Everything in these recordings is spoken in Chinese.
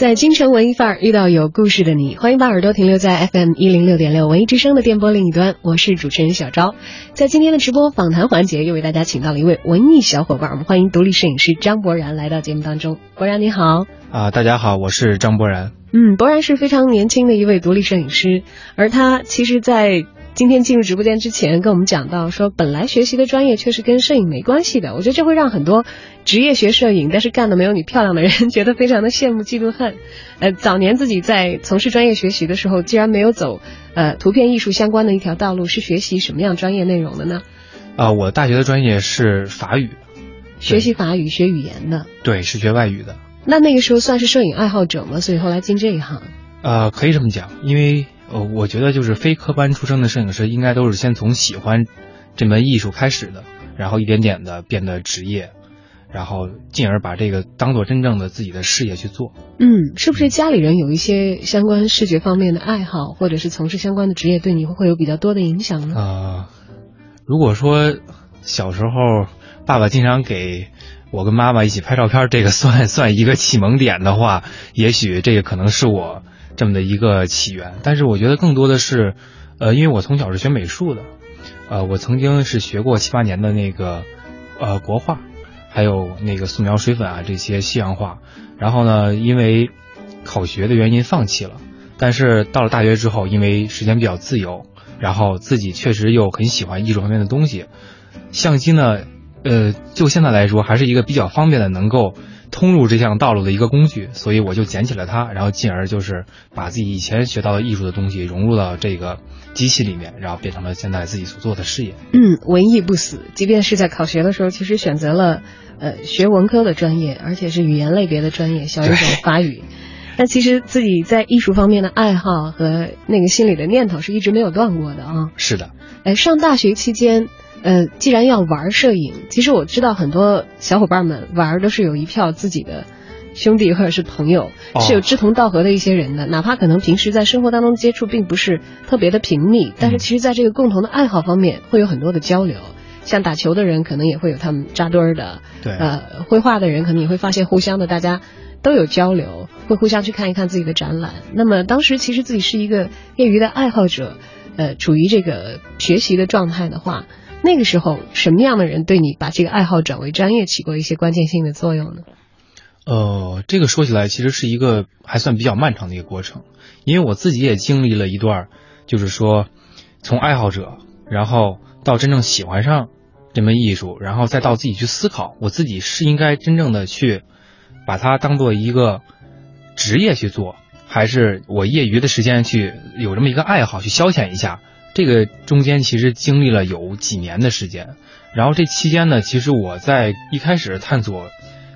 在京城文艺范儿遇到有故事的你，欢迎把耳朵停留在 FM 一零六点六文艺之声的电波另一端，我是主持人小昭。在今天的直播访谈环节，又为大家请到了一位文艺小伙伴，我们欢迎独立摄影师张博然来到节目当中。博然你好，啊，大家好，我是张博然。嗯，博然是非常年轻的一位独立摄影师，而他其实，在今天进入直播间之前，跟我们讲到说，本来学习的专业却是跟摄影没关系的。我觉得这会让很多职业学摄影但是干的没有你漂亮的人觉得非常的羡慕、嫉妒、恨。呃，早年自己在从事专业学习的时候，既然没有走呃图片艺术相关的一条道路，是学习什么样专业内容的呢？啊，我大学的专业是法语，学习法语、学语言的。对，是学外语的。那那个时候算是摄影爱好者吗？所以后来进这一行？呃，可以这么讲，因为。呃，我觉得就是非科班出身的摄影师，应该都是先从喜欢这门艺术开始的，然后一点点的变得职业，然后进而把这个当做真正的自己的事业去做。嗯，是不是家里人有一些相关视觉方面的爱好，或者是从事相关的职业，对你会有比较多的影响呢？呃，如果说小时候爸爸经常给我跟妈妈一起拍照片，这个算算一个启蒙点的话，也许这个可能是我。这么的一个起源，但是我觉得更多的是，呃，因为我从小是学美术的，呃，我曾经是学过七八年的那个，呃，国画，还有那个素描、水粉啊这些西洋画，然后呢，因为考学的原因放弃了，但是到了大学之后，因为时间比较自由，然后自己确实又很喜欢艺术方面的东西，相机呢，呃，就现在来说还是一个比较方便的能够。通入这项道路的一个工具，所以我就捡起了它，然后进而就是把自己以前学到的艺术的东西融入到这个机器里面，然后变成了现在自己所做的事业。嗯，文艺不死，即便是在考学的时候，其实选择了呃学文科的专业，而且是语言类别的专业，小语种法语。但其实自己在艺术方面的爱好和那个心里的念头是一直没有断过的啊。是的。哎，上大学期间。呃，既然要玩摄影，其实我知道很多小伙伴们玩都是有一票自己的兄弟或者是朋友，是有志同道合的一些人的。哪怕可能平时在生活当中接触并不是特别的频密，但是其实在这个共同的爱好方面会有很多的交流。像打球的人可能也会有他们扎堆儿的，对，呃，绘画的人可能也会发现互相的大家都有交流，会互相去看一看自己的展览。那么当时其实自己是一个业余的爱好者，呃，处于这个学习的状态的话。那个时候，什么样的人对你把这个爱好转为专业起过一些关键性的作用呢？呃，这个说起来其实是一个还算比较漫长的一个过程，因为我自己也经历了一段，就是说从爱好者，然后到真正喜欢上这门艺术，然后再到自己去思考，我自己是应该真正的去把它当做一个职业去做，还是我业余的时间去有这么一个爱好去消遣一下。这个中间其实经历了有几年的时间，然后这期间呢，其实我在一开始探索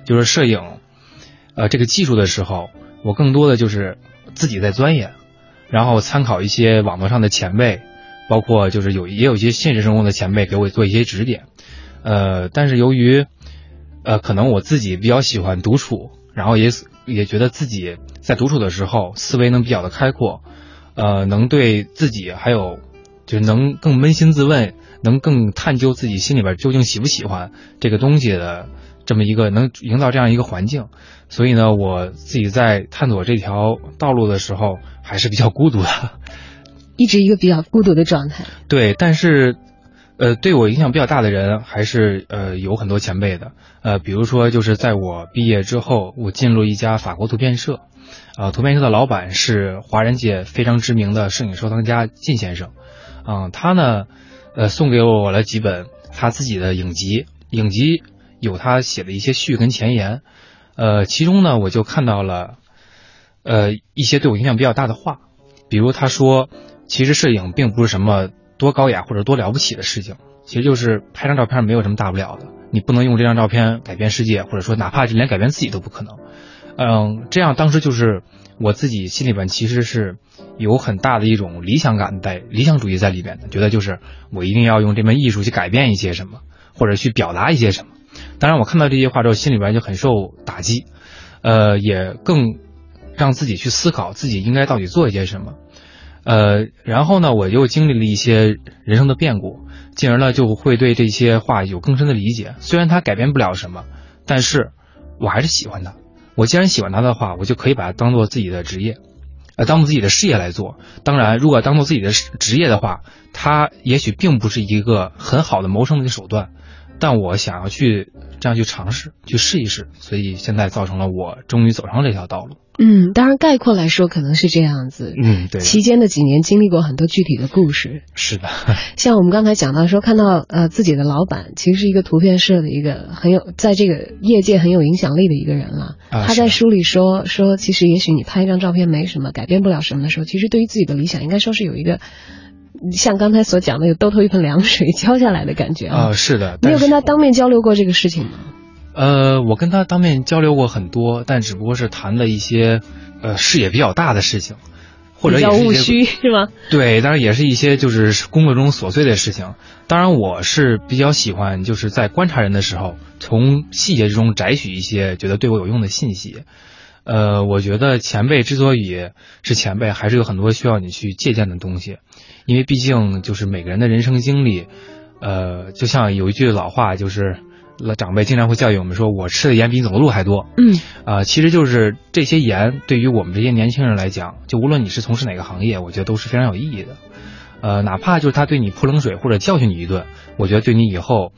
就是摄影，呃，这个技术的时候，我更多的就是自己在钻研，然后参考一些网络上的前辈，包括就是有也有一些现实生活的前辈给我做一些指点，呃，但是由于呃可能我自己比较喜欢独处，然后也也觉得自己在独处的时候思维能比较的开阔，呃，能对自己还有。就能更扪心自问，能更探究自己心里边究竟喜不喜欢这个东西的这么一个能营造这样一个环境，所以呢，我自己在探索这条道路的时候还是比较孤独的，一直一个比较孤独的状态。对，但是，呃，对我影响比较大的人还是呃有很多前辈的，呃，比如说就是在我毕业之后，我进入一家法国图片社，啊，图片社的老板是华人界非常知名的摄影收藏家靳先生。嗯，他呢，呃，送给我了几本他自己的影集，影集有他写的一些序跟前言，呃，其中呢，我就看到了，呃，一些对我影响比较大的话，比如他说，其实摄影并不是什么多高雅或者多了不起的事情，其实就是拍张照片没有什么大不了的，你不能用这张照片改变世界，或者说哪怕是连改变自己都不可能，嗯，这样当时就是我自己心里边其实是有很大的一种理想感在理想主义在里边的，觉得就是我一定要用这门艺术去改变一些什么，或者去表达一些什么。当然，我看到这些话之后，心里边就很受打击，呃，也更让自己去思考自己应该到底做一些什么。呃，然后呢，我又经历了一些人生的变故，进而呢就会对这些话有更深的理解。虽然它改变不了什么，但是我还是喜欢它。我既然喜欢他的话，我就可以把它当做自己的职业，呃，当做自己的事业来做。当然，如果当做自己的职业的话，它也许并不是一个很好的谋生的手段。但我想要去这样去尝试，去试一试，所以现在造成了我终于走上这条道路。嗯，当然概括来说可能是这样子。嗯，对。期间的几年经历过很多具体的故事。是的。像我们刚才讲到说，看到呃自己的老板其实是一个图片社的一个很有在这个业界很有影响力的一个人了。啊。他在书里说说，其实也许你拍一张照片没什么，改变不了什么的时候，其实对于自己的理想，应该说是有一个。像刚才所讲的，有兜头一盆凉水浇下来的感觉啊！是的，你有跟他当面交流过这个事情吗？呃，我跟他当面交流过很多，但只不过是谈了一些呃视野比较大的事情，或者比较务虚是吗？对，当然也是一些就是工作中琐碎的事情。当然，我是比较喜欢就是在观察人的时候，从细节之中摘取一些觉得对我有用的信息。呃，我觉得前辈之所以是前辈，还是有很多需要你去借鉴的东西。因为毕竟就是每个人的人生经历，呃，就像有一句老话，就是老长辈经常会教育我们说：“我吃的盐比你走的路还多。”嗯，啊，其实就是这些盐对于我们这些年轻人来讲，就无论你是从事哪个行业，我觉得都是非常有意义的。呃，哪怕就是他对你泼冷水或者教训你一顿，我觉得对你以后，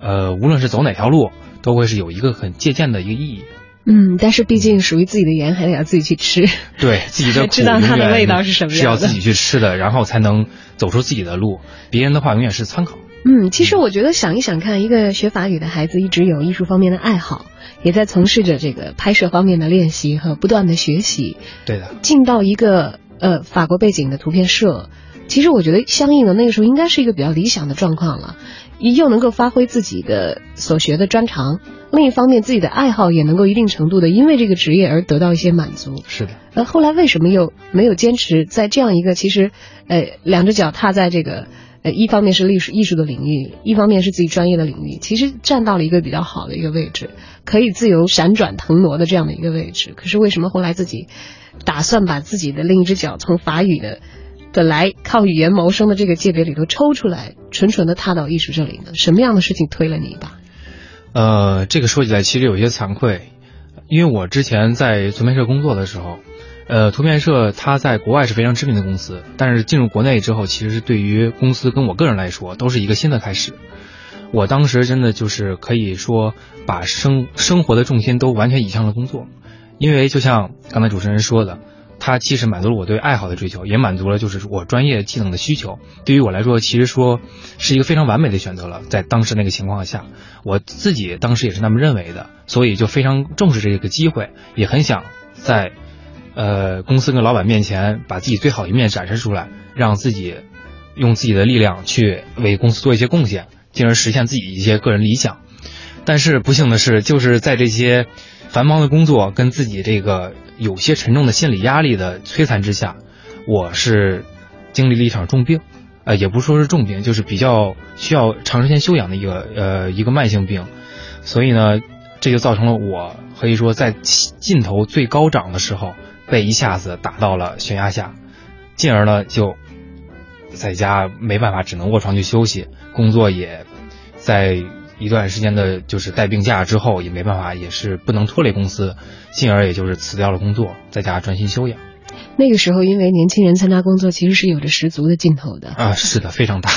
呃，无论是走哪条路，都会是有一个很借鉴的一个意义。嗯，但是毕竟属于自己的盐，还得要自己去吃。对自己的 知道它的味道是什么样是要自己去吃的，然后才能走出自己的路。别人的话永远是参考。嗯，其实我觉得想一想看，一个学法语的孩子一直有艺术方面的爱好，也在从事着这个拍摄方面的练习和不断的学习。对的。进到一个呃法国背景的图片社，其实我觉得相应的那个时候应该是一个比较理想的状况了。又能够发挥自己的所学的专长，另一方面自己的爱好也能够一定程度的因为这个职业而得到一些满足。是的。呃，后来为什么又没有坚持在这样一个其实，呃，两只脚踏在这个，呃，一方面是历史艺术的领域，一方面是自己专业的领域，其实站到了一个比较好的一个位置，可以自由闪转腾挪的这样的一个位置。可是为什么后来自己打算把自己的另一只脚从法语的？本来靠语言谋生的这个界别里头抽出来，纯纯的踏到艺术这里呢？什么样的事情推了你一把？呃，这个说起来其实有些惭愧，因为我之前在图片社工作的时候，呃，图片社它在国外是非常知名的公司，但是进入国内之后，其实对于公司跟我个人来说都是一个新的开始。我当时真的就是可以说把生生活的重心都完全移向了工作，因为就像刚才主持人说的。它既是满足了我对爱好的追求，也满足了就是我专业技能的需求。对于我来说，其实说是一个非常完美的选择了。在当时那个情况下，我自己当时也是那么认为的，所以就非常重视这个机会，也很想在呃公司跟老板面前把自己最好一面展示出来，让自己用自己的力量去为公司做一些贡献，进而实现自己一些个人理想。但是不幸的是，就是在这些繁忙的工作跟自己这个。有些沉重的心理压力的摧残之下，我是经历了一场重病，呃，也不说是重病，就是比较需要长时间休养的一个呃一个慢性病，所以呢，这就造成了我可以说在劲头最高涨的时候被一下子打到了悬崖下，进而呢就在家没办法，只能卧床去休息，工作也在。一段时间的，就是带病假之后，也没办法，也是不能拖累公司，进而也就是辞掉了工作，在家专心休养。那个时候，因为年轻人参加工作，其实是有着十足的劲头的啊，是的，非常大。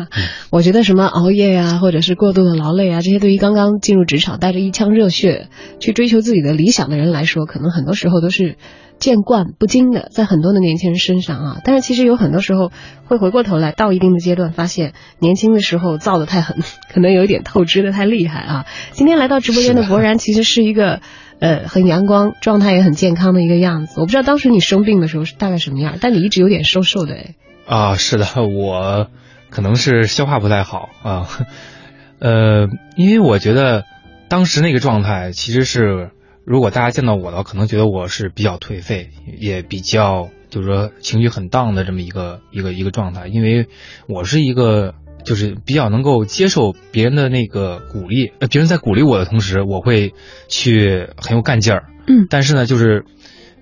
我觉得什么熬夜呀，或者是过度的劳累啊，这些对于刚刚进入职场、带着一腔热血去追求自己的理想的人来说，可能很多时候都是。见惯不惊的，在很多的年轻人身上啊，但是其实有很多时候会回过头来，到一定的阶段，发现年轻的时候造的太狠，可能有一点透支的太厉害啊。今天来到直播间的博然，其实是一个呃很阳光、状态也很健康的一个样子。我不知道当时你生病的时候是大概什么样，但你一直有点瘦瘦的哎。啊，是的，我可能是消化不太好啊，呃，因为我觉得当时那个状态其实是。如果大家见到我的话，可能觉得我是比较颓废，也比较就是说情绪很荡的这么一个一个一个状态，因为我是一个就是比较能够接受别人的那个鼓励，呃，别人在鼓励我的同时，我会去很有干劲儿。嗯但是呢，就是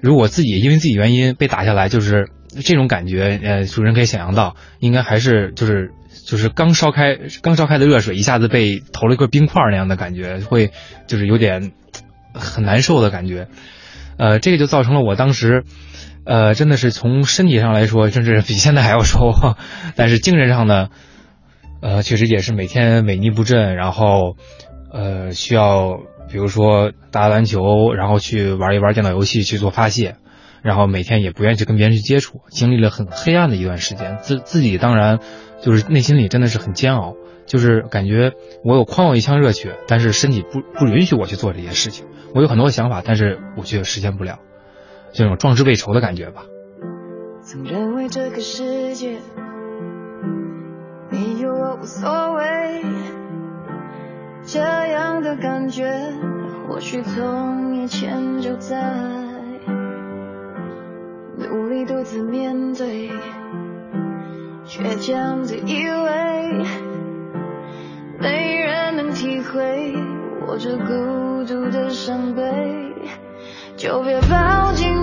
如果自己因为自己原因被打下来，就是这种感觉，呃，主持人可以想象到，应该还是就是就是刚烧开刚烧开的热水一下子被投了一块冰块那样的感觉，会就是有点很难受的感觉。呃，这个就造成了我当时，呃，真的是从身体上来说，甚至比现在还要瘦，但是精神上呢，呃，确实也是每天萎靡不振，然后，呃，需要比如说打打篮球，然后去玩一玩电脑游戏去做发泄，然后每天也不愿意去跟别人去接触，经历了很黑暗的一段时间，自自己当然就是内心里真的是很煎熬，就是感觉我有宽我一腔热血，但是身体不不允许我去做这些事情，我有很多想法，但是我却实现不了，这种壮志未酬的感觉吧。曾认为这个世界没有我无所谓，这样的感觉或许从以前就在，努力独自面对，倔强的以为没人能体会我这孤独的伤悲，就别抱紧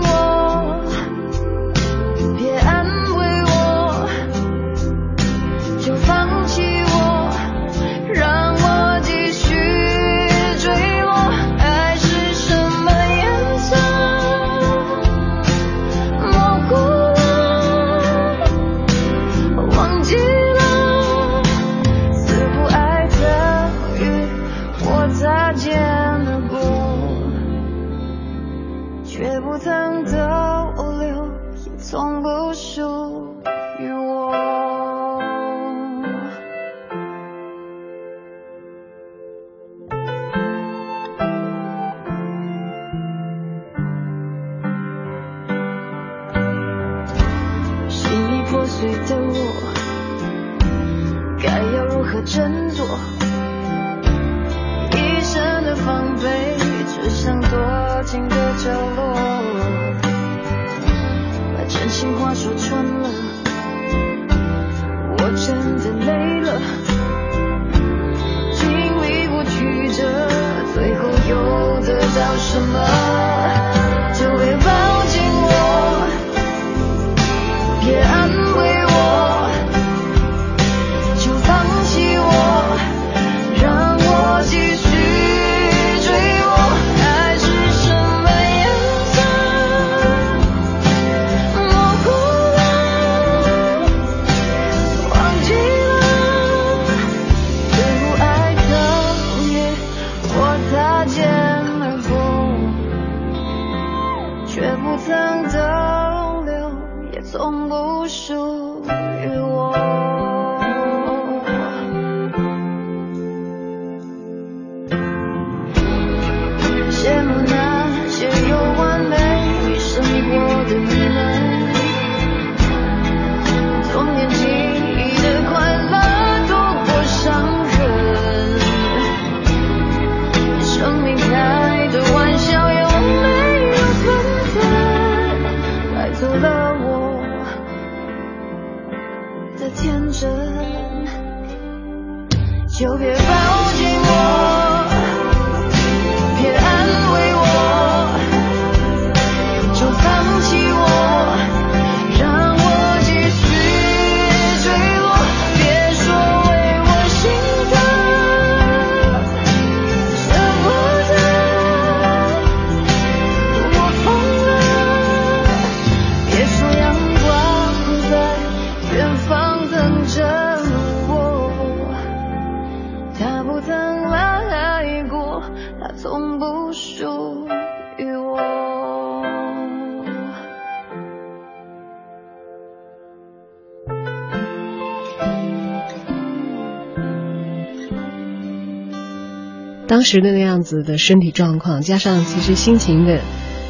当时的那样子的身体状况，加上其实心情的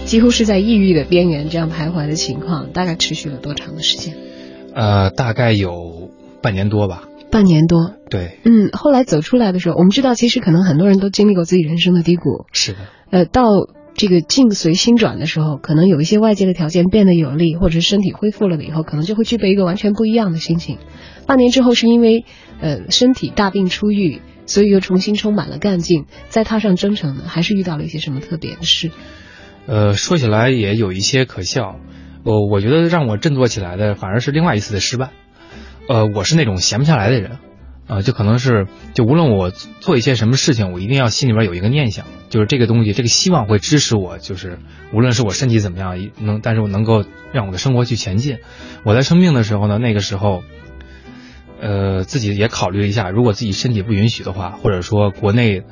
几乎是在抑郁的边缘这样徘徊的情况，大概持续了多长的时间？呃，大概有半年多吧。半年多。对，嗯，后来走出来的时候，我们知道，其实可能很多人都经历过自己人生的低谷。是的，呃，到这个境随心转的时候，可能有一些外界的条件变得有利，或者是身体恢复了的以后，可能就会具备一个完全不一样的心情。半年之后是因为呃身体大病初愈，所以又重新充满了干劲，再踏上征程呢，还是遇到了一些什么特别的事？呃，说起来也有一些可笑。我我觉得让我振作起来的反而是另外一次的失败。呃，我是那种闲不下来的人，啊，就可能是就无论我做一些什么事情，我一定要心里边有一个念想，就是这个东西，这个希望会支持我，就是无论是我身体怎么样，能，但是我能够让我的生活去前进。我在生病的时候呢，那个时候，呃，自己也考虑了一下，如果自己身体不允许的话，或者说国内，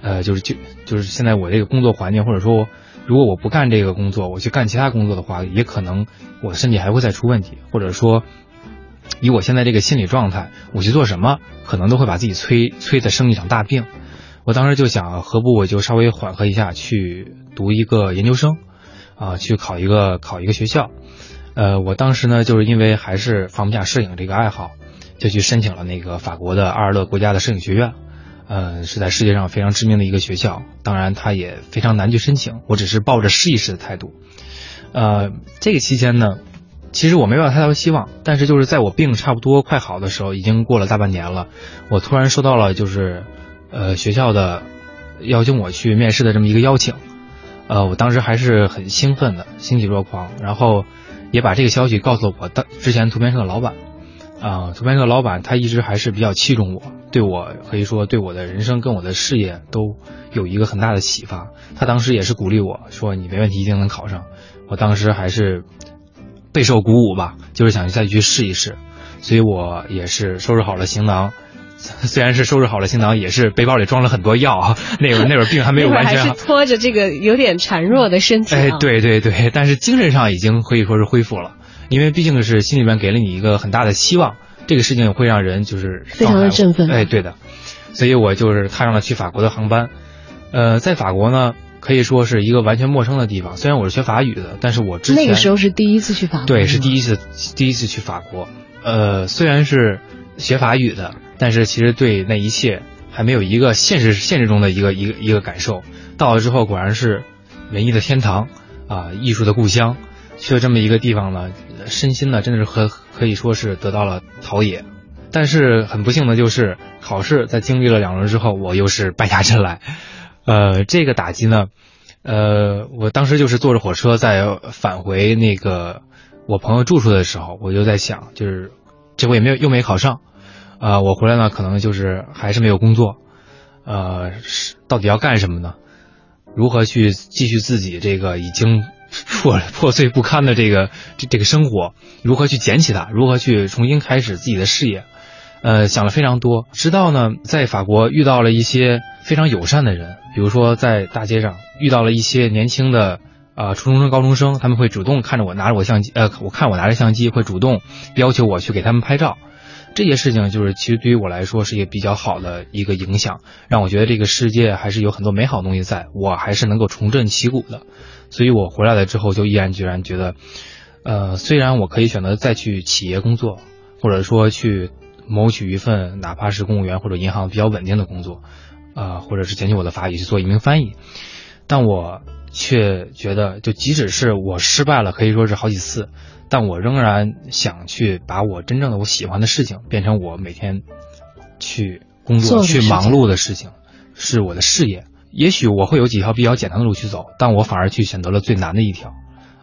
呃，就是就就是现在我这个工作环境，或者说。如果我不干这个工作，我去干其他工作的话，也可能我身体还会再出问题，或者说，以我现在这个心理状态，我去做什么，可能都会把自己催催的生一场大病。我当时就想，何不我就稍微缓和一下，去读一个研究生，啊，去考一个考一个学校。呃，我当时呢，就是因为还是放不下摄影这个爱好，就去申请了那个法国的阿尔勒国家的摄影学院。呃，是在世界上非常知名的一个学校，当然它也非常难去申请。我只是抱着试一试的态度。呃，这个期间呢，其实我没抱太大的希望，但是就是在我病差不多快好的时候，已经过了大半年了，我突然收到了就是呃学校的邀请我去面试的这么一个邀请。呃，我当时还是很兴奋的，欣喜若狂，然后也把这个消息告诉了我当之前图片社的老板。啊，图片社老板他一直还是比较器重我，对我可以说对我的人生跟我的事业都有一个很大的启发。他当时也是鼓励我说：“你没问题，一定能考上。”我当时还是备受鼓舞吧，就是想再去试一试。所以我也是收拾好了行囊，虽然是收拾好了行囊，也是背包里装了很多药。那会儿那会儿病还没有完全，还是拖着这个有点孱弱的身体。哎，对对对，但是精神上已经可以说是恢复了。因为毕竟是心里面给了你一个很大的希望，这个事情会让人就是非常的振奋。哎，对的，所以我就是踏上了去法国的航班。呃，在法国呢，可以说是一个完全陌生的地方。虽然我是学法语的，但是我之前那个时候是第一次去法国，对，是第一次第一次去法国。呃，虽然是学法语的，但是其实对那一切还没有一个现实现实中的一个一个一个感受。到了之后，果然是文艺的天堂啊，艺术的故乡。去了这么一个地方呢。身心呢，真的是可可以说是得到了陶冶，但是很不幸的就是考试在经历了两轮之后，我又是败下阵来，呃，这个打击呢，呃，我当时就是坐着火车在返回那个我朋友住处的时候，我就在想，就是这回也没有又没考上，啊，我回来呢可能就是还是没有工作，呃，是到底要干什么呢？如何去继续自己这个已经。破破碎不堪的这个这这个生活，如何去捡起它？如何去重新开始自己的事业？呃，想了非常多。直到呢，在法国遇到了一些非常友善的人，比如说在大街上遇到了一些年轻的啊初中生、高中生，他们会主动看着我拿着我相机，呃，我看我拿着相机，会主动要求我去给他们拍照。这些事情就是其实对于我来说是一个比较好的一个影响，让我觉得这个世界还是有很多美好的东西在，我还是能够重振旗鼓的。所以我回来了之后，就毅然决然觉得，呃，虽然我可以选择再去企业工作，或者说去谋取一份哪怕是公务员或者银行比较稳定的工作，啊，或者是捡起我的法语去做一名翻译，但我却觉得，就即使是我失败了，可以说是好几次，但我仍然想去把我真正的我喜欢的事情变成我每天去工作、去忙碌的事情，是我的事业。也许我会有几条比较简单的路去走，但我反而去选择了最难的一条，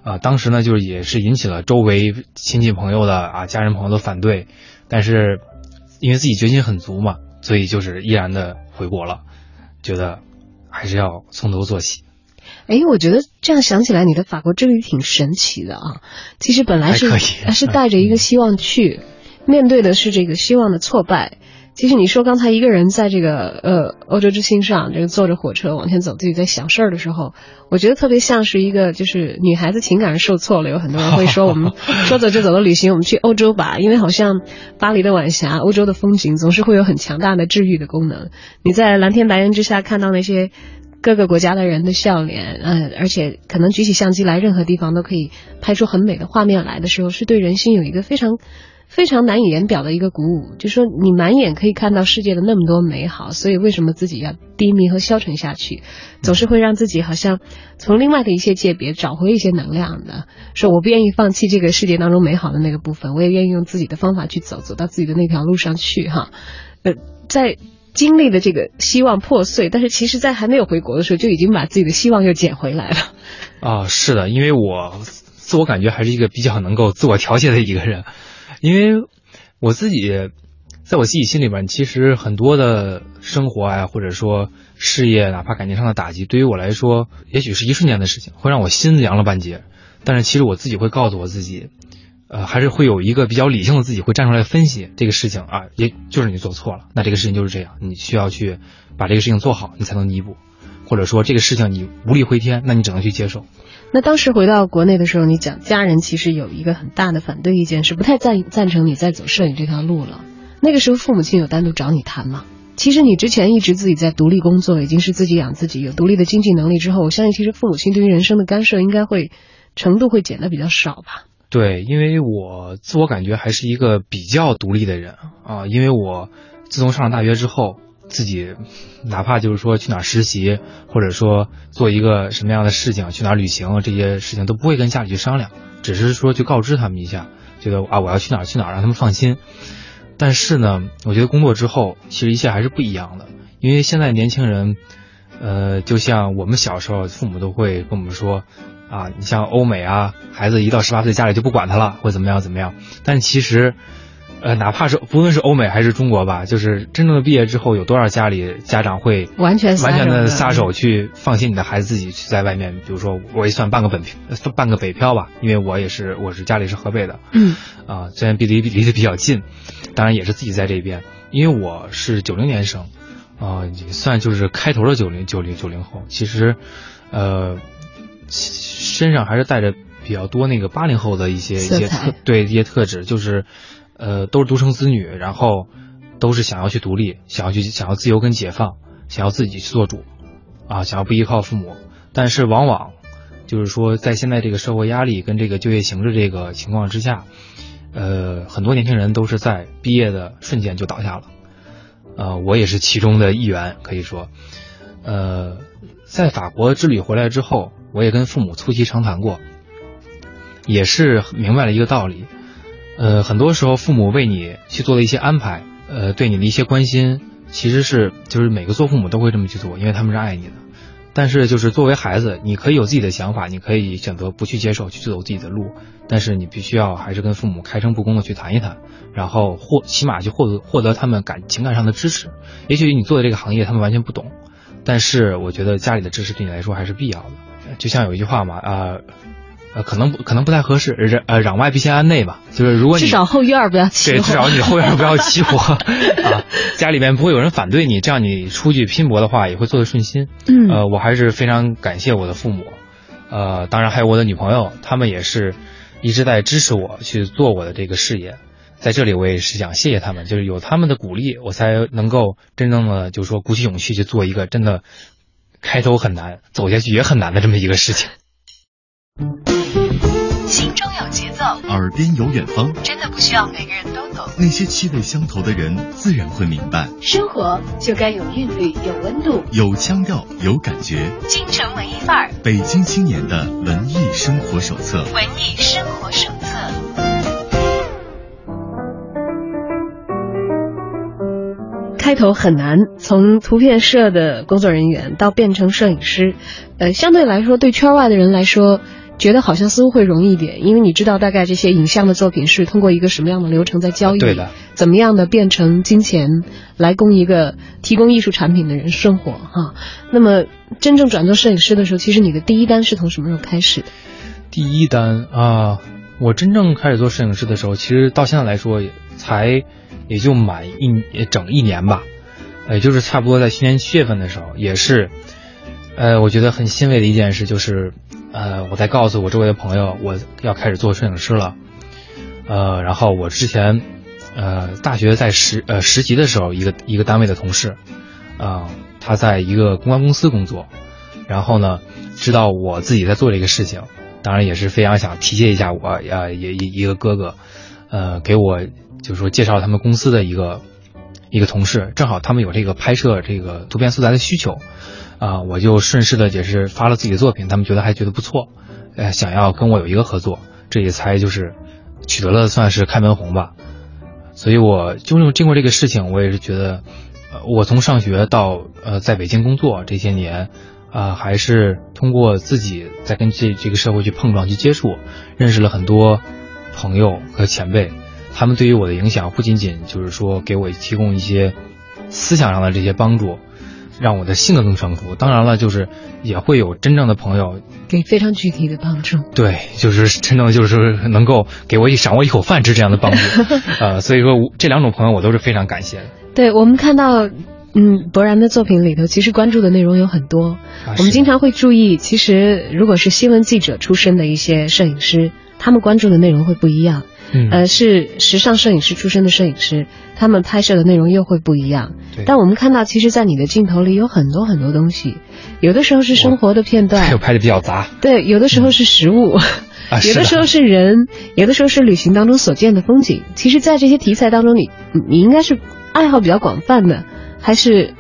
啊，当时呢就是也是引起了周围亲戚朋友的啊家人朋友的反对，但是因为自己决心很足嘛，所以就是毅然的回国了，觉得还是要从头做起。哎，我觉得这样想起来，你的法国之旅挺神奇的啊。其实本来是是带着一个希望去，面对的是这个希望的挫败。其实你说刚才一个人在这个呃欧洲之星上，这个坐着火车往前走，自己在想事儿的时候，我觉得特别像是一个就是女孩子情感受挫了，有很多人会说我们 说走就走的旅行，我们去欧洲吧，因为好像巴黎的晚霞、欧洲的风景总是会有很强大的治愈的功能。你在蓝天白云之下看到那些各个国家的人的笑脸，嗯，而且可能举起相机来，任何地方都可以拍出很美的画面来的时候，是对人心有一个非常。非常难以言表的一个鼓舞，就说你满眼可以看到世界的那么多美好，所以为什么自己要低迷和消沉下去？总是会让自己好像从另外的一些界别找回一些能量的。说我不愿意放弃这个世界当中美好的那个部分，我也愿意用自己的方法去走，走到自己的那条路上去哈。呃，在经历的这个希望破碎，但是其实在还没有回国的时候，就已经把自己的希望又捡回来了。啊，是的，因为我自我感觉还是一个比较能够自我调节的一个人。因为我自己，在我自己心里边，其实很多的生活啊，或者说事业，哪怕感情上的打击，对于我来说，也许是一瞬间的事情，会让我心凉了半截。但是其实我自己会告诉我自己，呃，还是会有一个比较理性的自己会站出来分析这个事情啊，也就是你做错了，那这个事情就是这样，你需要去把这个事情做好，你才能弥补，或者说这个事情你无力回天，那你只能去接受。那当时回到国内的时候，你讲家人其实有一个很大的反对意见，是不太赞赞成你再走摄影这条路了。那个时候父母亲有单独找你谈吗？其实你之前一直自己在独立工作，已经是自己养自己，有独立的经济能力之后，我相信其实父母亲对于人生的干涉应该会程度会减得比较少吧。对，因为我自我感觉还是一个比较独立的人啊，因为我自从上了大学之后。自己哪怕就是说去哪儿实习，或者说做一个什么样的事情，去哪儿旅行，这些事情都不会跟家里去商量，只是说去告知他们一下，觉得啊我要去哪儿去哪儿，让他们放心。但是呢，我觉得工作之后，其实一切还是不一样的，因为现在年轻人，呃，就像我们小时候，父母都会跟我们说，啊，你像欧美啊，孩子一到十八岁，家里就不管他了，或怎么样怎么样。但其实。呃，哪怕是不论是欧美还是中国吧，就是真正的毕业之后，有多少家里家长会完全完全的撒手去放心你的孩子自己去在外面，比如说我也算半个本半个北漂吧，因为我也是我是家里是河北的，嗯，啊，虽然离离离得比较近，当然也是自己在这边，因为我是九零年生，啊，也算就是开头的九零九零九零后，其实，呃，身上还是带着比较多那个八零后的一些一些特对一些特质，就是。呃，都是独生子女，然后都是想要去独立，想要去想要自由跟解放，想要自己去做主，啊，想要不依靠父母。但是往往就是说，在现在这个社会压力跟这个就业形势这个情况之下，呃，很多年轻人都是在毕业的瞬间就倒下了。呃，我也是其中的一员，可以说，呃，在法国之旅回来之后，我也跟父母促膝长谈过，也是明白了一个道理。呃，很多时候父母为你去做的一些安排，呃，对你的一些关心，其实是就是每个做父母都会这么去做，因为他们是爱你的。但是就是作为孩子，你可以有自己的想法，你可以选择不去接受，去走自己的路。但是你必须要还是跟父母开诚布公的去谈一谈，然后获起码去获得获得他们感情感上的支持。也许你做的这个行业他们完全不懂，但是我觉得家里的支持对你来说还是必要的。就像有一句话嘛，啊。呃，可能可能不太合适，攘呃攘外必先安内吧，就是如果你至少后院不要起火，对，至少你后院不要起火啊，家里面不会有人反对你，这样你出去拼搏的话也会做得顺心。嗯，呃，我还是非常感谢我的父母，呃，当然还有我的女朋友，他们也是一直在支持我去做我的这个事业，在这里我也是想谢谢他们，就是有他们的鼓励，我才能够真正的就是说鼓起勇气去做一个真的开头很难，走下去也很难的这么一个事情。耳边有远方，真的不需要每个人都懂。那些气味相投的人，自然会明白。生活就该有韵律，有温度，有腔调，有感觉。京城文艺范儿，北京青年的文艺生活手册。文艺生活手册。开头很难，从图片社的工作人员到变成摄影师，呃，相对来说，对圈外的人来说。觉得好像似乎会容易一点，因为你知道大概这些影像的作品是通过一个什么样的流程在交易，对的，怎么样的变成金钱来供一个提供艺术产品的人生活哈。那么真正转做摄影师的时候，其实你的第一单是从什么时候开始的？第一单啊，我真正开始做摄影师的时候，其实到现在来说才也就满一整一年吧，也就是差不多在去年七月份的时候，也是，呃，我觉得很欣慰的一件事就是。呃，我在告诉我周围的朋友，我要开始做摄影师了。呃，然后我之前，呃，大学在实呃实习的时候，一个一个单位的同事，啊，他在一个公关公司工作，然后呢，知道我自己在做这个事情，当然也是非常想提携一下我，呃，也一一个哥哥，呃，给我就是说介绍他们公司的一个一个同事，正好他们有这个拍摄这个图片素材的需求，啊，我就顺势的也是发了自己的作品，他们觉得还觉得不错，呃，想要跟我有一个合作，这也才就是取得了算是开门红吧。所以我就用经过这个事情，我也是觉得，呃，我从上学到呃在北京工作这些年。啊，还是通过自己在跟这这个社会去碰撞、去接触，认识了很多朋友和前辈，他们对于我的影响不仅仅就是说给我提供一些思想上的这些帮助，让我的性格更成熟。当然了，就是也会有真正的朋友给非常具体的帮助。对，就是真正就是能够给我一赏我一口饭吃这样的帮助。呃，所以说这两种朋友我都是非常感谢的。对我们看到。嗯，博然的作品里头其实关注的内容有很多。我们经常会注意，其实如果是新闻记者出身的一些摄影师，他们关注的内容会不一样。嗯，呃，是时尚摄影师出身的摄影师，他们拍摄的内容又会不一样。但我们看到，其实，在你的镜头里有很多很多东西，有的时候是生活的片段，又拍的比较杂。对，有的时候是食物，有的时候是人，有的时候是旅行当中所见的风景。其实，在这些题材当中，你你应该是爱好比较广泛的。还是，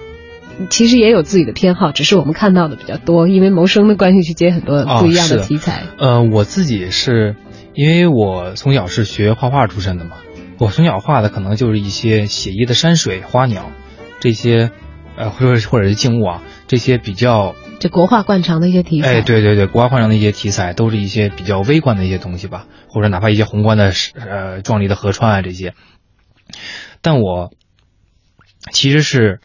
其实也有自己的偏好，只是我们看到的比较多，因为谋生的关系去接很多不一样的题材。呃，我自己是因为我从小是学画画出身的嘛，我从小画的可能就是一些写意的山水、花鸟这些，呃，或者或者是静物啊，这些比较这国画惯常的一些题材。哎，对对对，国画惯常的一些题材，都是一些比较微观的一些东西吧，或者哪怕一些宏观的呃壮丽的河川啊这些，但我。其实是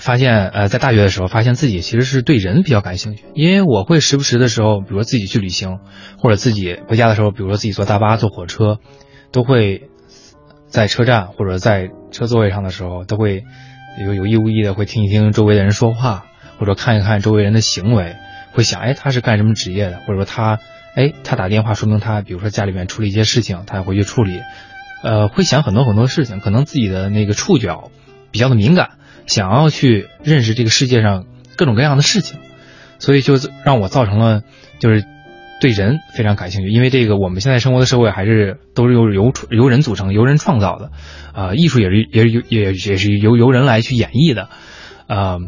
发现，呃，在大学的时候，发现自己其实是对人比较感兴趣，因为我会时不时的时候，比如说自己去旅行，或者自己回家的时候，比如说自己坐大巴、坐火车，都会在车站或者在车座位上的时候，都会有有意无意的会听一听周围的人说话，或者看一看周围人的行为，会想，哎，他是干什么职业的？或者说他，哎，他打电话说明他，比如说家里面出了一些事情，他要回去处理，呃，会想很多很多事情，可能自己的那个触角。比较的敏感，想要去认识这个世界上各种各样的事情，所以就让我造成了就是对人非常感兴趣。因为这个我们现在生活的社会还是都是由由由人组成、由人创造的，啊，艺术也是也是由也也是由由人来去演绎的，啊，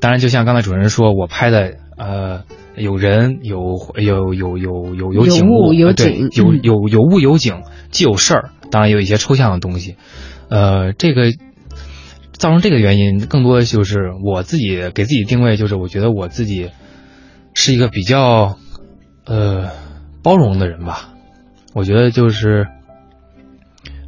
当然就像刚才主持人说，我拍的呃有人有有有有有有景物有景有有有物有景既有事儿，当然也有一些抽象的东西，呃，这个。造成这个原因，更多的就是我自己给自己定位，就是我觉得我自己是一个比较呃包容的人吧。我觉得就是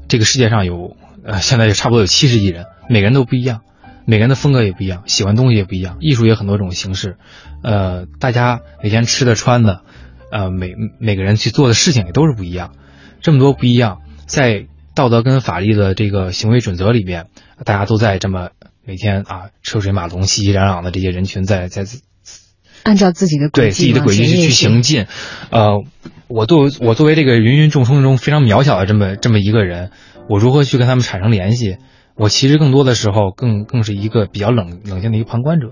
这个世界上有呃现在差不多有七十亿人，每个人都不一样，每个人的风格也不一样，喜欢东西也不一样，艺术也很多种形式。呃，大家每天吃的穿的，呃每每个人去做的事情也都是不一样。这么多不一样，在道德跟法律的这个行为准则里边。大家都在这么每天啊车水马龙、熙熙攘攘的这些人群在在按照自己的对自己的轨迹去行进，呃，我作我作为这个芸芸众生中非常渺小的这么这么一个人，我如何去跟他们产生联系？我其实更多的时候更更是一个比较冷冷静的一个旁观者，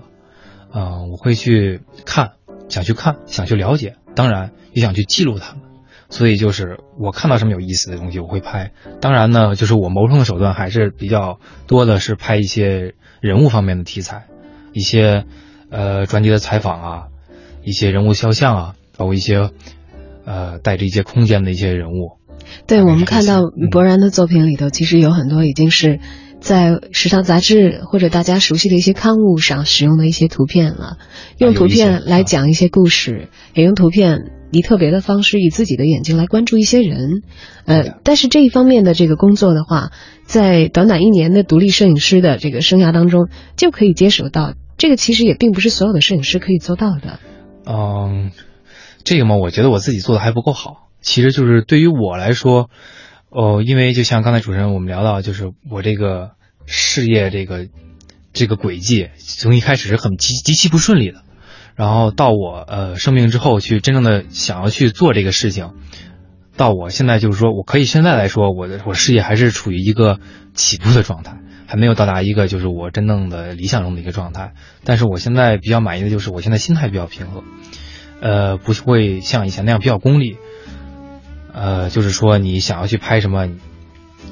啊，我会去看，想去看，想去了解，当然也想去记录他们。所以就是我看到什么有意思的东西，我会拍。当然呢，就是我谋生的手段还是比较多的，是拍一些人物方面的题材，一些呃专辑的采访啊，一些人物肖像啊，包括一些呃带着一些空间的一些人物。对，我们看到博然的作品里头，其实有很多已经是在时尚杂志或者大家熟悉的一些刊物上使用的一些图片了，用图片来讲一些故事，也用图片。以特别的方式，以自己的眼睛来关注一些人，呃，但是这一方面的这个工作的话，在短短一年的独立摄影师的这个生涯当中，就可以接手到。这个其实也并不是所有的摄影师可以做到的。嗯，这个嘛，我觉得我自己做的还不够好。其实就是对于我来说，哦，因为就像刚才主持人我们聊到，就是我这个事业这个这个轨迹，从一开始是很极极其不顺利的。然后到我呃生病之后，去真正的想要去做这个事情，到我现在就是说，我可以现在来说，我的我事业还是处于一个起步的状态，还没有到达一个就是我真正的理想中的一个状态。但是我现在比较满意的就是，我现在心态比较平和，呃，不会像以前那样比较功利，呃，就是说你想要去拍什么，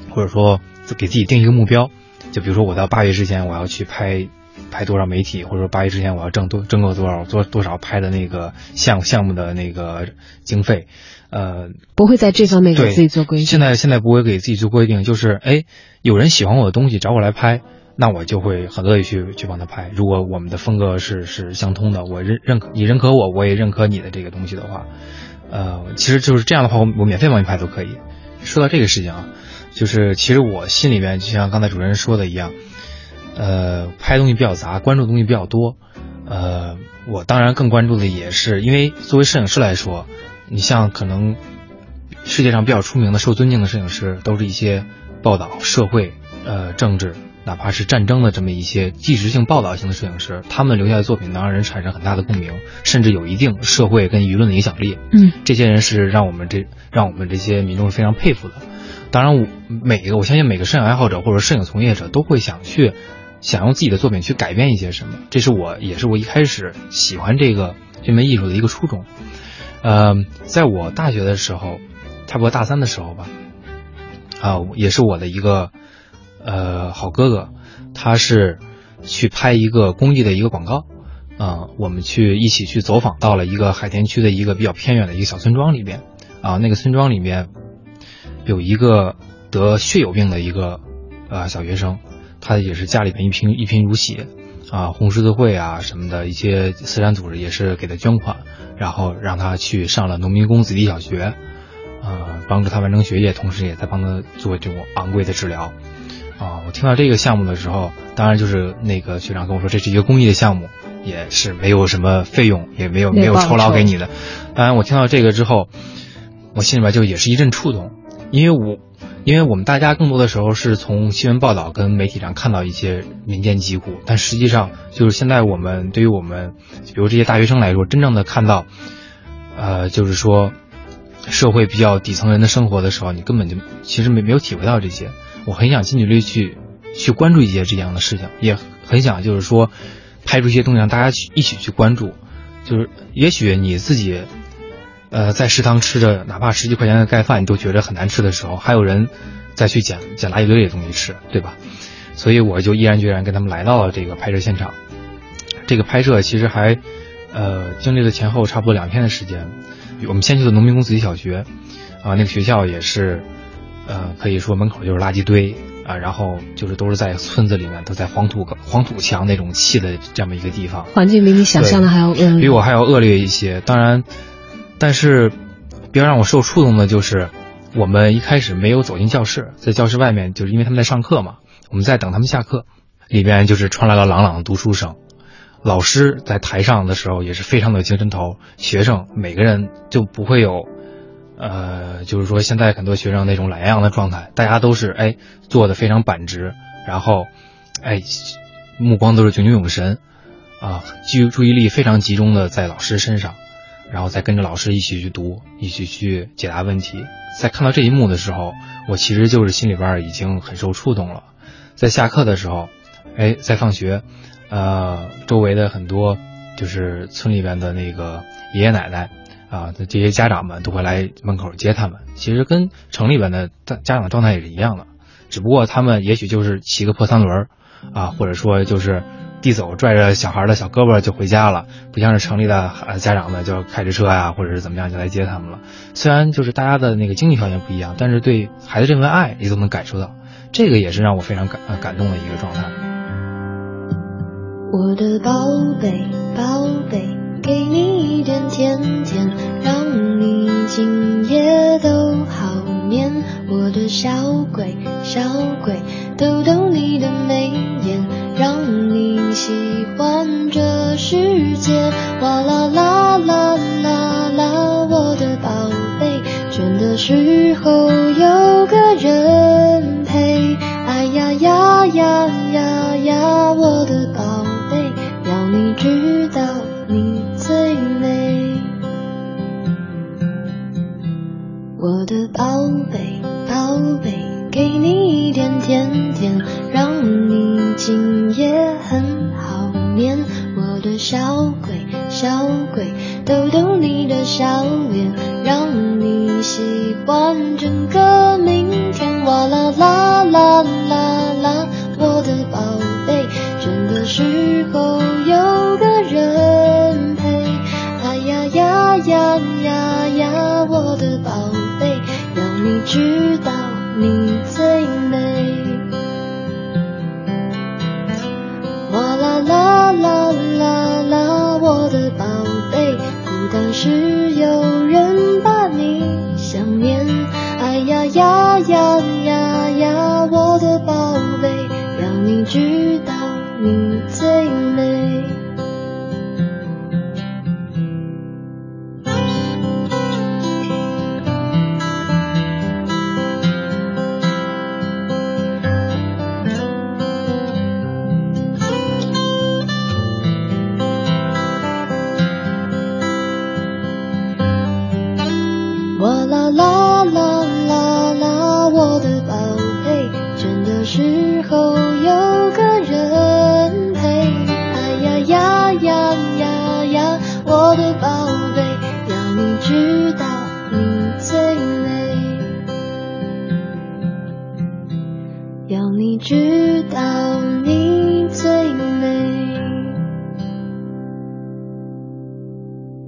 或者说给自己定一个目标，就比如说我到八月之前我要去拍拍多少媒体，或者说八一之前我要挣多挣够多少多多少拍的那个项项目的那个经费，呃，不会在这方面给自己做规定。现在现在不会给自己做规定，就是哎，有人喜欢我的东西找我来拍，那我就会很乐意去去帮他拍。如果我们的风格是是相通的，我认认可你认可我，我也认可你的这个东西的话，呃，其实就是这样的话，我我免费帮你拍都可以。说到这个事情啊，就是其实我心里面就像刚才主持人说的一样，呃，拍东西比较杂，关注的东西比较多，呃，我当然更关注的也是，因为作为摄影师来说，你像可能世界上比较出名的、受尊敬的摄影师，都是一些报道社会、呃政治，哪怕是战争的这么一些纪实性报道型的摄影师，他们留下的作品能让人产生很大的共鸣，甚至有一定社会跟舆论的影响力。嗯，这些人是让我们这让我们这些民众是非常佩服的。当然，我每一个我相信每个摄影爱好者或者摄影从业者都会想去想用自己的作品去改变一些什么，这是我也是我一开始喜欢这个这门艺术的一个初衷。呃，在我大学的时候，差不多大三的时候吧，啊，也是我的一个呃好哥哥，他是去拍一个公益的一个广告，啊，我们去一起去走访到了一个海淀区的一个比较偏远的一个小村庄里边，啊，那个村庄里面有一个得血友病的一个呃小学生，他也是家里边一贫一贫如洗，啊，红十字会啊什么的一些慈善组织也是给他捐款，然后让他去上了农民工子弟小学，啊，帮助他完成学业，同时也在帮他做这种昂贵的治疗。啊，我听到这个项目的时候，当然就是那个学长跟我说这是一个公益的项目，也是没有什么费用，也没有没有酬劳给你的。当然，我听到这个之后，我心里边就也是一阵触动，因为我因为我们大家更多的时候是从新闻报道跟媒体上看到一些民间疾苦，但实际上就是现在我们对于我们比如这些大学生来说，真正的看到，呃，就是说社会比较底层人的生活的时候，你根本就其实没没有体会到这些。我很想近距离去去关注一些这样的事情，也很想就是说拍出一些东西让大家去一起去关注。就是也许你自己呃在食堂吃着哪怕十几块钱的盖饭你都觉得很难吃的时候，还有人再去捡捡垃圾堆里的东西吃，对吧？所以我就毅然决然跟他们来到了这个拍摄现场。这个拍摄其实还呃经历了前后差不多两天的时间。我们先去的农民工子弟小学啊，那个学校也是。呃，可以说门口就是垃圾堆啊，然后就是都是在村子里面，都在黄土黄土墙那种砌的这么一个地方，环境比你想象的还要恶劣，比我还要恶劣一些。当然，但是比较让我受触动的就是，我们一开始没有走进教室，在教室外面，就是因为他们在上课嘛，我们在等他们下课，里边就是传来了朗朗的读书声，老师在台上的时候也是非常的精神头，学生每个人就不会有。呃，就是说现在很多学生那种懒洋洋的状态，大家都是哎坐的非常板直，然后哎目光都是炯炯有神啊，注注意力非常集中的在老师身上，然后再跟着老师一起去读，一起去解答问题。在看到这一幕的时候，我其实就是心里边已经很受触动了。在下课的时候，哎，在放学，呃，周围的很多就是村里边的那个爷爷奶奶。啊，这些家长们都会来门口接他们。其实跟城里边的家家长状态也是一样的，只不过他们也许就是骑个破三轮，啊，或者说就是递走拽着小孩的小胳膊就回家了，不像是城里的家长们就开着车呀，或者是怎么样就来接他们了。虽然就是大家的那个经济条件不一样，但是对孩子这份爱你都能感受到，这个也是让我非常感感动的一个状态。我的宝贝，宝贝。给你一点甜甜，让你今夜都好眠。我的小鬼，小鬼，逗逗你的眉眼，让你喜欢这世界。哇啦啦啦啦啦，我的宝贝，倦的时候有个笑脸，让你习惯整个明天。哇啦啦啦啦啦，我的宝贝，倦的时候有个人陪。哎呀呀呀呀呀，我的宝贝，让你知但是有人把你想念。哎呀呀呀呀呀，我的宝贝，要你知时候有个人陪。哎呀呀呀呀呀，我的宝贝，让你知道你最美，要你知道你最美。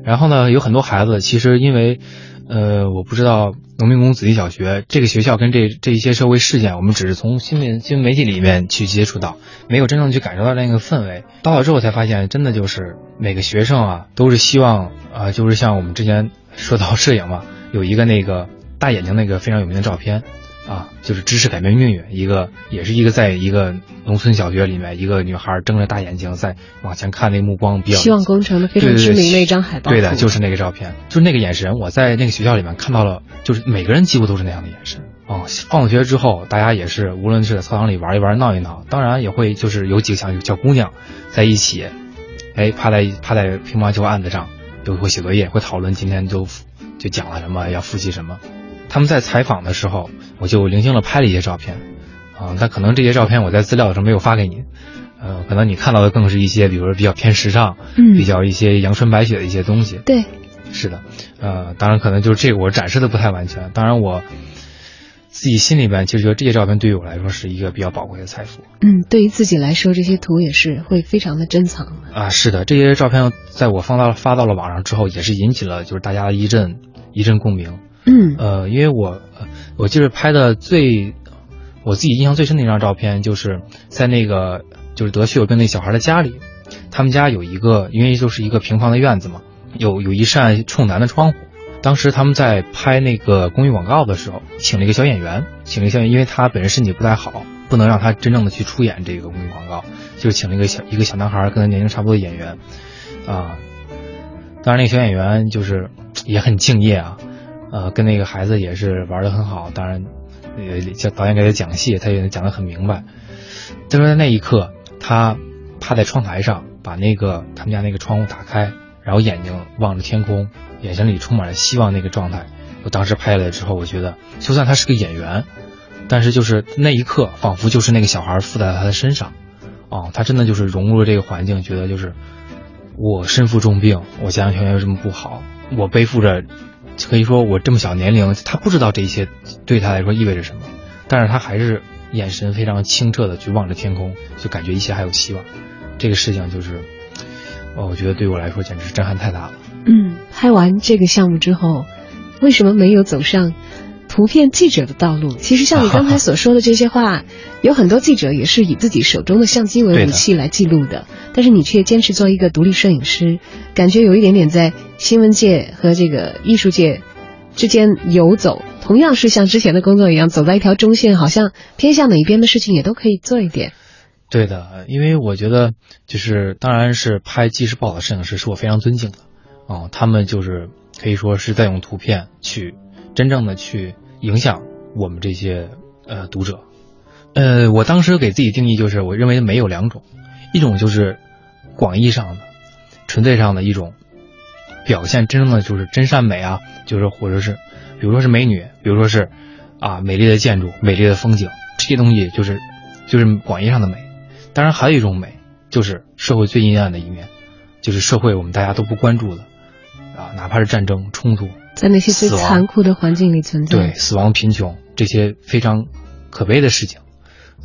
然后呢，有很多孩子其实因为，呃，我不知道农民工子弟小学这个学校跟这这一些社会事件，我们只是从新闻新闻媒体里面去接触到，没有真正去感受到那个氛围。到了之后才发现，真的就是每个学生啊，都是希望啊、就是像我们之前说到摄影嘛，有一个那个大眼睛那个非常有名的照片。啊，就是知识改变命运，一个也是一个在一个农村小学里面，一个女孩睁着大眼睛在往前看，那目光比较希望工程的非常知名的一张海报。对的，就是那个照片，就是那个眼神，我在那个学校里面看到了，就是每个人几乎都是那样的眼神。哦，放了学之后，大家也是，无论是在操场里玩一玩、闹一闹，当然也会就是有几个小小姑娘在一起，哎，趴在趴在乒乓球案子上，就会写作业，会讨论今天就就讲了什么，要复习什么。他们在采访的时候，我就零星的拍了一些照片，啊、但可能这些照片我在资料的时候没有发给你，呃，可能你看到的更是一些，比如说比较偏时尚，嗯比较一些阳春白雪的一些东西。对，是的，呃，当然可能就是这个我展示的不太完全，当然我自己心里边其实觉得这些照片对于我来说是一个比较宝贵的财富嗯，对于自己来说，这些图也是会非常的珍藏的。啊。是的，这些照片在我放到发到了网上之后，也是引起了就是大家的一阵一阵共鸣。嗯呃，因为我我记得拍的最我自己印象最深的一张照片，就是在那个就是得血友病那小孩的家里，他们家有一个，因为就是一个平房的院子嘛，有有一扇冲南的窗户。当时他们在拍那个公益广告的时候，请了一个小演员，请了一个小演员，因为他本人身体不太好，不能让他真正的去出演这个公益广告，就请了一个小一个小男孩，跟他年龄差不多的演员，啊，当然那个小演员就是也很敬业啊，呃，跟那个孩子也是玩的很好，当然，呃，叫导演给他讲戏，他也讲得很明白。但是在那一刻，他趴在窗台上，把那个他们家那个窗户打开，然后眼睛望着天空，眼神里充满了希望那个状态。我当时拍下来之后，我觉得，就算他是个演员，但是就是那一刻，仿佛就是那个小孩附在他的身上，哦，他真的就是融入了这个环境，觉得就是我身负重病，我家庭条件又这么不好，我背负着，可以说我这么小年龄，他不知道这一切对他来说意味着什么，但是他还是眼神非常清澈的去望着天空，就感觉一切还有希望。这个事情就是，我觉得对我来说简直是震撼太大了。嗯，拍完这个项目之后，为什么没有走上图片记者的道路？其实像你刚才所说的这些话，有很多记者也是以自己手中的相机为武器来记录的，但是你却坚持做一个独立摄影师，感觉有一点点在新闻界和这个艺术界之间游走。同样是像之前的工作一样，走在一条中线，好像偏向哪一边的事情也都可以做一点。对的，因为我觉得就是，当然是拍纪实报的摄影师是我非常尊敬的，哦，他们就是可以说是在用图片去真正的去影响我们这些呃读者。呃，我当时给自己定义就是，我认为美有两种，一种就是广义上的、纯粹上的一种表现，真正的就是真善美啊，就是或者是比如说是美女，比如说是啊美丽的建筑、美丽的风景，这些东西就是就是广义上的美。当然，还有一种美，就是社会最阴暗的一面，就是社会我们大家都不关注的，啊，哪怕是战争冲突，在那些最残酷的环境里存在，对死亡、贫穷这些非常可悲的事情，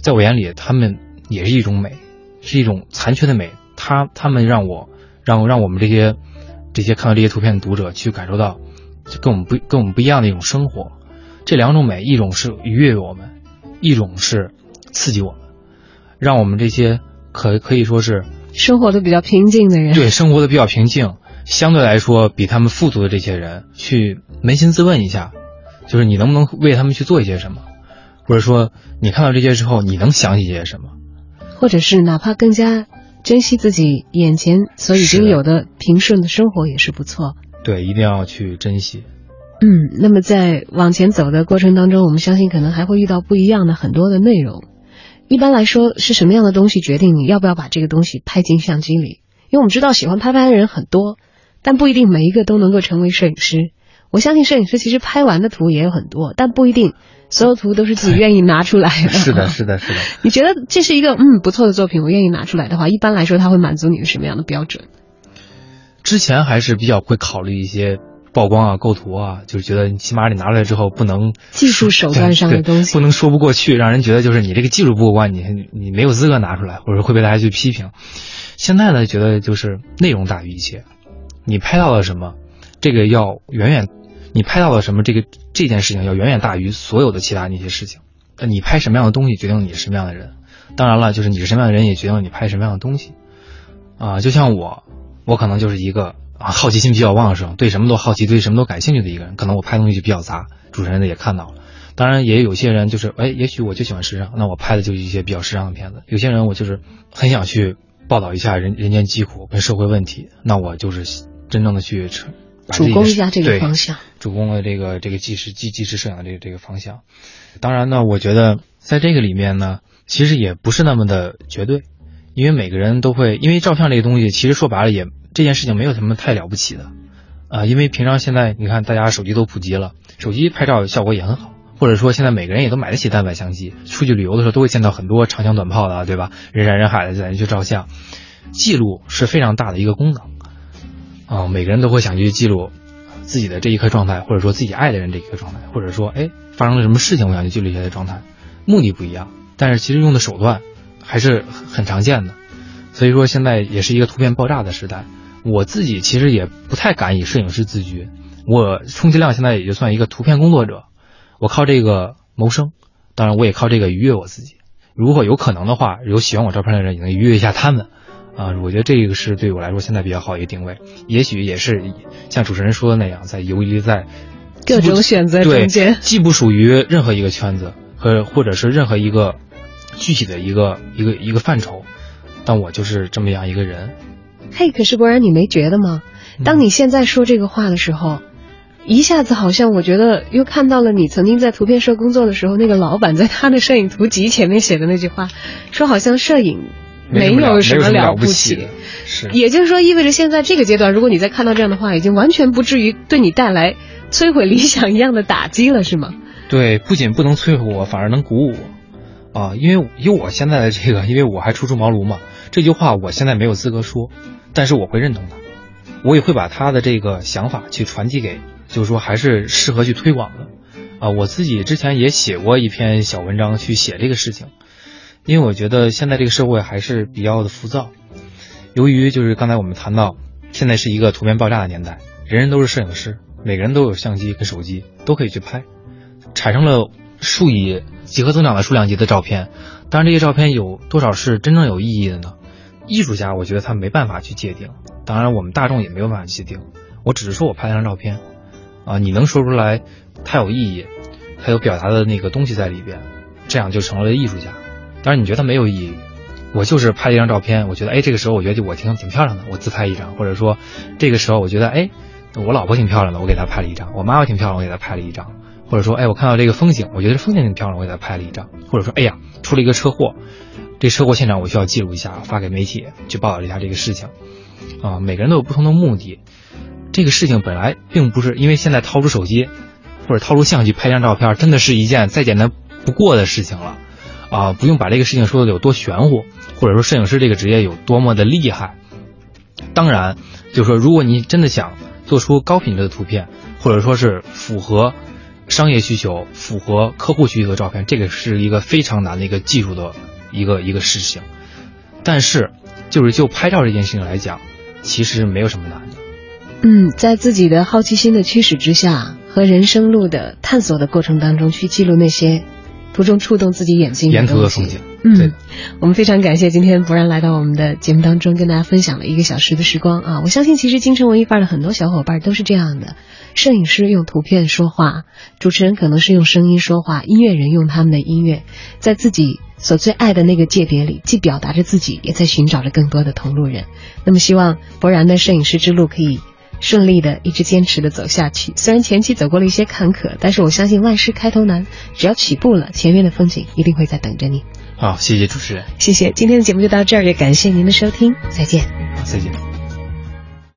在我眼里，他们也是一种美，是一种残缺的美。他他们让我让让我们这些这些看到这些图片的读者去感受到，就跟我们不跟我们不一样的一种生活。这两种美，一种是愉悦我们，一种是刺激我们，让我们这些可可以说是生活的比较平静的人，对生活的比较平静，相对来说比他们富足的这些人，去扪心自问一下，就是你能不能为他们去做一些什么，或者说你看到这些之后，你能想起些什么，或者是哪怕更加珍惜自己眼前所已经有的平顺的生活也是不错。对，一定要去珍惜。嗯，那么在往前走的过程当中，我们相信可能还会遇到不一样的很多的内容。一般来说，是什么样的东西决定你要不要把这个东西拍进相机里？因为我们知道喜欢拍拍的人很多，但不一定每一个都能够成为摄影师。我相信摄影师其实拍完的图也有很多，但不一定所有图都是自己愿意拿出来的。是的，是的，是的。你觉得这是一个嗯不错的作品，我愿意拿出来的话，一般来说他会满足你的什么样的标准？之前还是比较会考虑一些。曝光啊，构图啊，就是觉得起码你拿出来之后不能技术手段上的 东西不能说不过去，让人觉得就是你这个技术不过关，你你没有资格拿出来，或者会被大家去批评。现在呢，觉得就是内容大于一切，你拍到了什么，这个要远远，你拍到了什么，这个这件事情要远远大于所有的其他那些事情。呃，你拍什么样的东西，决定你是什么样的人。当然了，就是你是什么样的人，也决定你拍什么样的东西。啊，就像我，我可能就是一个。啊，好奇心比较旺盛，对什么都好奇，对什么都感兴趣的一个人，可能我拍东西就比较杂。主持人呢也看到了，当然也有些人就是，哎，也许我就喜欢时尚，那我拍的就是一些比较时尚的片子。有些人我就是很想去报道一下人人间疾苦跟社会问题，那我就是真正的去主攻一下这个方向，主攻了这个这个纪实纪纪实摄影的这个这个方向。当然呢，我觉得在这个里面呢，其实也不是那么的绝对，因为每个人都会，因为照相这个东西，其实说白了也。这件事情没有什么太了不起的，啊，因为平常现在你看大家手机都普及了，手机拍照效果也很好，或者说现在每个人也都买得起单反相机，出去旅游的时候都会见到很多长枪短炮的，对吧？人山人海的在那去照相，记录是非常大的一个功能，啊，每个人都会想去记录自己的这一刻状态，或者说自己爱的人这一刻状态，或者说哎发生了什么事情，我想去记录一下的状态，目的不一样，但是其实用的手段还是很常见的，所以说现在也是一个图片爆炸的时代。我自己其实也不太敢以摄影师自居，我充其量现在也就算一个图片工作者，我靠这个谋生，当然我也靠这个愉悦我自己。如果有可能的话，有喜欢我照片的人也能愉悦一下他们，啊，我觉得这个是对我来说现在比较好一个定位。也许也是像主持人说的那样，在游离在各种选择中间，既不属于任何一个圈子和或者是任何一个具体的一个一个一个范畴，但我就是这么样一个人。嘿，可是博然，你没觉得吗？当你现在说这个话的时候，一下子好像我觉得又看到了你曾经在图片社工作的时候，那个老板在他的摄影图集前面写的那句话，说好像摄影没有什么了不起。是，也就是说，意味着现在这个阶段，如果你再看到这样的话，已经完全不至于对你带来摧毁理想一样的打击了，是吗？对，不仅不能摧毁我，反而能鼓舞我啊！因为以我现在的这个，因为我还初出茅庐嘛，这句话我现在没有资格说。但是我会认同他，我也会把他的这个想法去传递给，就是说还是适合去推广的，啊，我自己之前也写过一篇小文章去写这个事情，因为我觉得现在这个社会还是比较的浮躁，由于就是刚才我们谈到，现在是一个图片爆炸的年代，人人都是摄影师，每个人都有相机跟手机都可以去拍，产生了数以几何增长的数量级的照片，当然这些照片有多少是真正有意义的呢？艺术家，我觉得他没办法去界定，当然我们大众也没有办法界定。我只是说我拍了张照片，啊，你能说出来，它有意义，它有表达的那个东西在里边，这样就成了艺术家。当然你觉得没有意义，我就是拍了一张照片，我觉得哎，这个时候我觉得我挺挺漂亮的，我自拍一张，或者说这个时候我觉得哎，我老婆挺漂亮的，我给她拍了一张，我妈妈挺漂亮，我给她拍了一张，或者说哎，我看到这个风景，我觉得风景挺漂亮，我给她拍了一张，或者说哎呀，出了一个车祸。这车祸现场我需要记录一下，发给媒体去报道一下这个事情，啊，每个人都有不同的目的。这个事情本来并不是因为现在掏出手机或者掏出相机拍张照片，真的是一件再简单不过的事情了，啊，不用把这个事情说的有多玄乎，或者说摄影师这个职业有多么的厉害。当然，就是说如果你真的想做出高品质的图片，或者说是符合商业需求、符合客户需求的照片，这个是一个非常难的一个技术的一个一个事情。但是，就是就拍照这件事情来讲，其实没有什么难的。嗯，在自己的好奇心的驱使之下，和人生路的探索的过程当中，去记录那些途中触动自己眼睛沿途的风景。嗯，我们非常感谢今天博然来到我们的节目当中，跟大家分享了一个小时的时光啊！我相信，其实京城文艺范儿的很多小伙伴都是这样的：摄影师用图片说话，主持人可能是用声音说话，音乐人用他们的音乐，在自己所最爱的那个界别里，既表达着自己，也在寻找着更多的同路人。那么，希望博然的摄影师之路可以顺利的一直坚持的走下去。虽然前期走过了一些坎坷，但是我相信万事开头难，只要起步了，前面的风景一定会在等着你。好，谢谢主持人，谢谢。今天的节目就到这儿，也感谢您的收听，再见。再见。